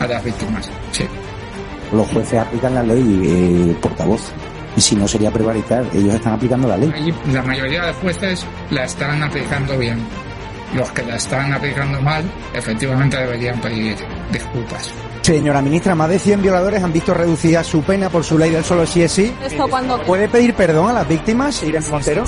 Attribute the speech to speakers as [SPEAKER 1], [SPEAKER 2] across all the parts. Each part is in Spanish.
[SPEAKER 1] a las víctimas. Sí.
[SPEAKER 2] Los jueces aplican la ley, eh, portavoz. Y si no sería prevaricar, ellos están aplicando la ley.
[SPEAKER 1] La mayoría de jueces la están aplicando bien. Los que la están aplicando mal, efectivamente deberían pedir disculpas.
[SPEAKER 3] Señora ministra, más de 100 violadores han visto reducida su pena por su ley del solo sí es sí.
[SPEAKER 4] Esto cuando...
[SPEAKER 3] ¿Puede pedir perdón a las víctimas, Irene Montero?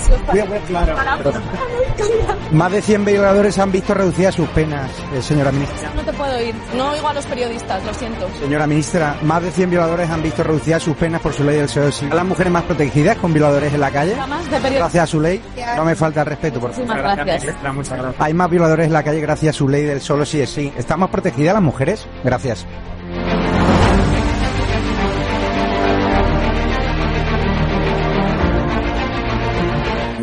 [SPEAKER 3] Más de 100 violadores han visto reducidas sus penas, eh, señora ministra.
[SPEAKER 4] No te puedo ir. No oigo a los periodistas, lo siento.
[SPEAKER 3] Señora ministra, más de 100 violadores han visto reducidas sus penas por su ley del solo sí. ¿A las mujeres más protegidas con violadores en la calle?
[SPEAKER 4] De.
[SPEAKER 3] Gracias a su ley. No me falta el respeto, por favor.
[SPEAKER 4] Muchísimas gracias.
[SPEAKER 3] Hay más violadores en la calle gracias a su ley del solo sí es sí. ¿Están más protegidas las mujeres? Gracias.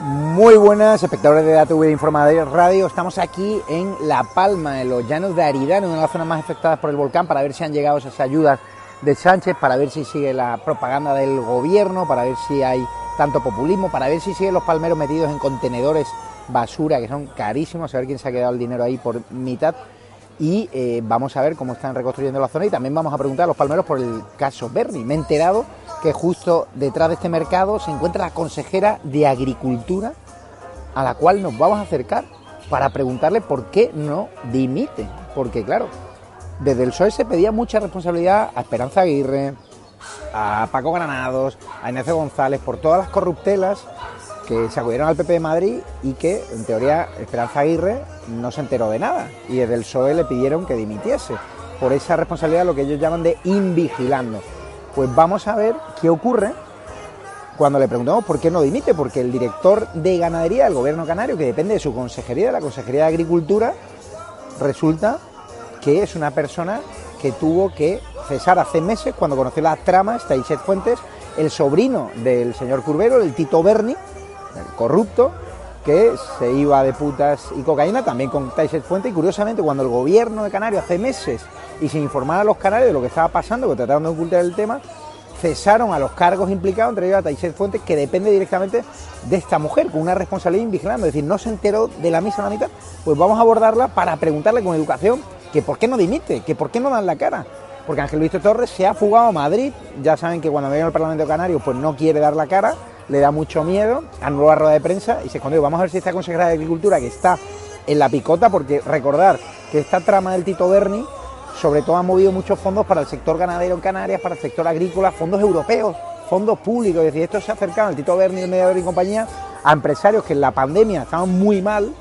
[SPEAKER 3] Muy buenas, espectadores de ATV Informadores Radio. Estamos aquí en La Palma, en los llanos de Aridane, una de las zonas más afectadas por el volcán, para ver si han llegado esas ayudas de Sánchez, para ver si sigue la propaganda del gobierno, para ver si hay tanto populismo, para ver si siguen los palmeros metidos en contenedores basura que son carísimos, a ver quién se ha quedado el dinero ahí por mitad. Y eh, vamos a ver cómo están reconstruyendo la zona y también vamos a preguntar a los palmeros por el caso Berni. Me he enterado que justo detrás de este mercado se encuentra la consejera de Agricultura a la cual nos vamos a acercar para preguntarle por qué no dimite. Porque claro, desde el PSOE se pedía mucha responsabilidad a Esperanza Aguirre, a Paco Granados, a Ignacio González, por todas las corruptelas que se acudieron al PP de Madrid y que, en teoría, Esperanza Aguirre no se enteró de nada. Y desde el PSOE le pidieron que dimitiese por esa responsabilidad, lo que ellos llaman de invigilando. Pues vamos a ver qué ocurre cuando le preguntamos por qué no dimite, porque el director de ganadería del gobierno canario, que depende de su consejería, de la Consejería de Agricultura, resulta que es una persona que tuvo que cesar hace meses cuando conoció la trama, Staichet Fuentes, el sobrino del señor Curbero, el Tito Berni, corrupto, que se iba de putas y cocaína, también con Taixet Fuentes, y curiosamente cuando el gobierno de Canarios hace meses y sin informar a los canarios de lo que estaba pasando, que trataron de ocultar el tema, cesaron a los cargos implicados, entre ellos a Taixet Fuentes, que depende directamente de esta mujer, con una responsabilidad invigilando, es decir, no se enteró de la misa a la mitad, pues vamos a abordarla para preguntarle con educación que por qué no dimite, que por qué no dan la cara. Porque Ángel Luis Torres se ha fugado a Madrid, ya saben que cuando viene al Parlamento Canario pues no quiere dar la cara, le da mucho miedo, a nueva rueda de prensa y se escondió. Vamos a ver si esta consejera de Agricultura que está en la picota, porque recordar que esta trama del Tito Berni sobre todo ha movido muchos fondos para el sector ganadero en Canarias, para el sector agrícola, fondos europeos, fondos públicos, es decir, esto se ha acercado el Tito Berni, el mediador y compañía, a empresarios que en la pandemia estaban muy mal,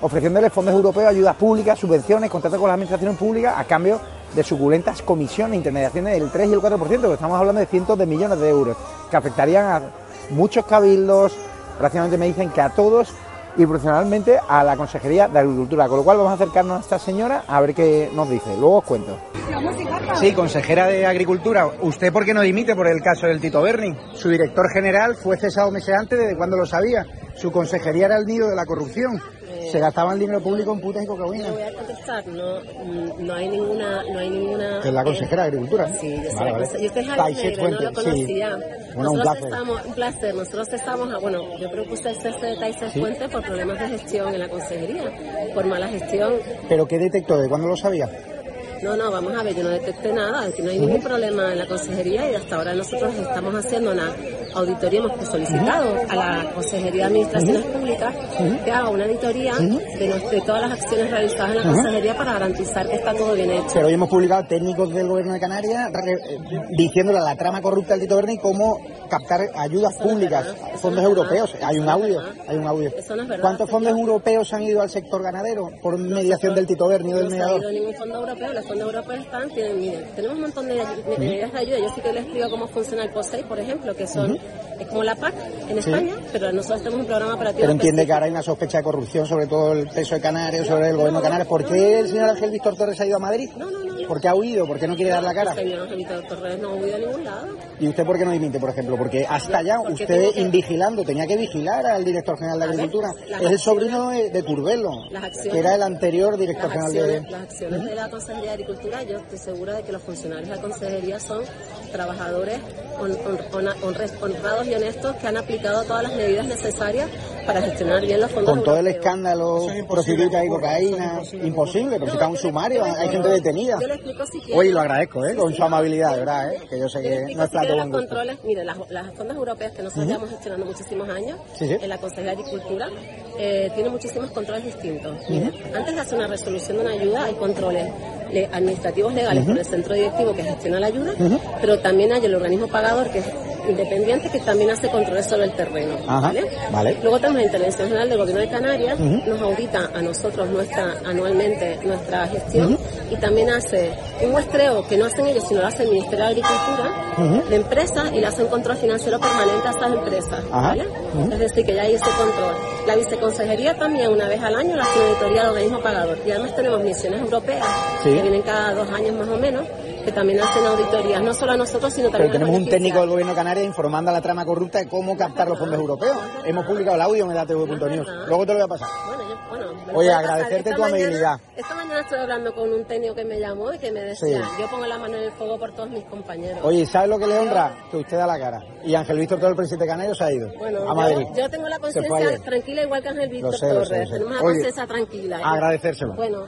[SPEAKER 3] ofreciéndoles fondos europeos, ayudas públicas, subvenciones, contratos con las administraciones públicas a cambio de suculentas comisiones, intermediaciones del 3 y el 4%, que estamos hablando de cientos de millones de euros, que afectarían a muchos cabildos, prácticamente me dicen que a todos y profesionalmente a la Consejería de Agricultura. Con lo cual vamos a acercarnos a esta señora a ver qué nos dice. Luego os cuento. Sí, consejera de Agricultura. ¿Usted por qué no dimite por el caso del Tito Berni? Su director general fue cesado meses antes, ¿desde cuándo lo sabía? Su consejería era el nido de la corrupción. Se gastaba el dinero público en putas y cocaína.
[SPEAKER 5] No voy a contestar, no, no hay ninguna, no hay ninguna.
[SPEAKER 3] Es la consejera de Agricultura.
[SPEAKER 5] Sí, yo.
[SPEAKER 3] Vale, vale.
[SPEAKER 5] Y usted es
[SPEAKER 3] Taishet
[SPEAKER 5] Javier Negre, no
[SPEAKER 3] Fuentes,
[SPEAKER 5] lo
[SPEAKER 3] sí.
[SPEAKER 5] conocía.
[SPEAKER 3] Bueno, un
[SPEAKER 5] nosotros
[SPEAKER 3] placer.
[SPEAKER 5] estamos, un placer. Nosotros estamos, a- bueno, yo creo que usted es este de Taishet
[SPEAKER 3] Sí.
[SPEAKER 5] Fuentes por problemas de gestión en la consejería, por mala gestión.
[SPEAKER 3] ¿Pero qué detectó? ¿De cuándo lo sabía?
[SPEAKER 5] No, no, vamos a ver, yo no detecté nada, que no hay ningún problema en la consejería y hasta ahora nosotros estamos haciendo una auditoría, hemos solicitado a la Consejería de Administraciones Públicas que haga una auditoría de, nos- de todas las acciones realizadas en la consejería para garantizar que está todo bien hecho.
[SPEAKER 3] Pero hoy hemos publicado técnicos del gobierno de Canarias re- eh, diciéndole a la trama corrupta del Tito Berni cómo captar ayudas
[SPEAKER 5] no
[SPEAKER 3] públicas,
[SPEAKER 5] verdad,
[SPEAKER 3] fondos
[SPEAKER 5] no
[SPEAKER 3] europeos. Hay un
[SPEAKER 5] no
[SPEAKER 3] audio, hay un audio.
[SPEAKER 5] No verdad,
[SPEAKER 3] ¿Cuántos fondos europeos han ido al sector ganadero por mediación del Tito Berni o del
[SPEAKER 5] No se ha
[SPEAKER 3] mediador?
[SPEAKER 5] ido ningún fondo europeo, los fondos europeos están, tienen, miren, tenemos un montón de de medidas de ayuda. Yo sí que les explico cómo funciona el POSEI, por ejemplo, que son, es como la PAC en
[SPEAKER 3] Sí.
[SPEAKER 5] España, pero nosotros tenemos un programa operativo.
[SPEAKER 3] Pero entiende que ahora hay una sospecha de corrupción sobre todo el peso de Canarias, sobre el gobierno de Canarias. ¿Por qué el señor Ángel Víctor Torres ha ido a Madrid?
[SPEAKER 5] No, no, no.
[SPEAKER 3] ¿Por qué ha huido? ¿Por qué no quiere dar la cara?
[SPEAKER 5] Señor Angelito Torres no ha huido a ningún lado.
[SPEAKER 3] ¿Y usted por qué no dimite, por ejemplo? Porque hasta allá usted invigilando, tenía que vigilar al director general de Agricultura. Es el sobrino de, de
[SPEAKER 5] acciones-
[SPEAKER 3] que era el anterior director
[SPEAKER 5] Las
[SPEAKER 3] general de...
[SPEAKER 5] acciones, las acciones de la Consejería de Agricultura, yo estoy segura de que los funcionarios de la Consejería son trabajadores honrados y honestos que han aplicado todas las medidas necesarias para gestionar bien los fondos
[SPEAKER 3] Con todo el escándalo, prostituta y cocaína, imposible, pero si está un sumario, hay gente detenida.
[SPEAKER 5] Yo le explico si quiere.
[SPEAKER 3] Oye, lo agradezco, ¿eh? Con su amabilidad, de verdad, ¿eh? Que yo sé que no es
[SPEAKER 5] si
[SPEAKER 3] plato con gusto.
[SPEAKER 5] controles. Mire, las, las fondos europeas que nosotros llevamos gestionando muchísimos años
[SPEAKER 3] Sí, sí.
[SPEAKER 5] en la Consejería de Agricultura eh, tienen muchísimos controles distintos. Mire, antes de hacer una resolución de una ayuda hay controles le- administrativos legales por el centro directivo que gestiona la ayuda, pero también hay el organismo pagador que es independiente que también hace controles sobre el terreno.
[SPEAKER 3] Ajá,
[SPEAKER 5] ¿vale?
[SPEAKER 3] vale.
[SPEAKER 5] Luego tenemos la Intervención General del Gobierno de Canarias, nos audita a nosotros nuestra anualmente nuestra gestión y también hace un muestreo que no hacen ellos, sino lo hace el Ministerio de Agricultura de empresas y le hace un control financiero permanente a esas empresas. ¿vale? Es decir, que ya hay ese control. La viceconsejería también una vez al año la hace auditoría del organismo pagador. Y además tenemos misiones europeas
[SPEAKER 3] Sí.
[SPEAKER 5] que vienen cada dos años más o menos, que también hacen auditorías, no solo a nosotros, sino
[SPEAKER 3] Pero
[SPEAKER 5] también a los
[SPEAKER 3] tenemos un técnico del gobierno de Canarias informando a la trama corrupta de cómo captar los fondos europeos. Hemos publicado el audio en edatv.news. Luego te lo voy a pasar.
[SPEAKER 5] Bueno, yo, bueno,
[SPEAKER 3] Oye, agradecerte
[SPEAKER 5] Esta
[SPEAKER 3] tu
[SPEAKER 5] mañana-
[SPEAKER 3] amabilidad.
[SPEAKER 5] Esta mañana estuve hablando con un técnico que me llamó y que me decía,
[SPEAKER 3] Sí.
[SPEAKER 5] yo pongo la mano en el fuego por todos mis compañeros.
[SPEAKER 3] Oye, ¿sabes lo que le honra? Que usted da la cara. Y Ángel Víctor, todo el presidente de Canarias, se ha ido
[SPEAKER 5] bueno,
[SPEAKER 3] a Madrid.
[SPEAKER 5] yo, yo tengo la conciencia
[SPEAKER 3] ayer.
[SPEAKER 5] Tranquila igual que Ángel Víctor
[SPEAKER 3] Lo sé, lo sé,
[SPEAKER 5] Torres.
[SPEAKER 3] lo sé.
[SPEAKER 5] Tenemos la
[SPEAKER 3] Oye,
[SPEAKER 5] tranquila.
[SPEAKER 3] agradecérselo.
[SPEAKER 5] Bueno.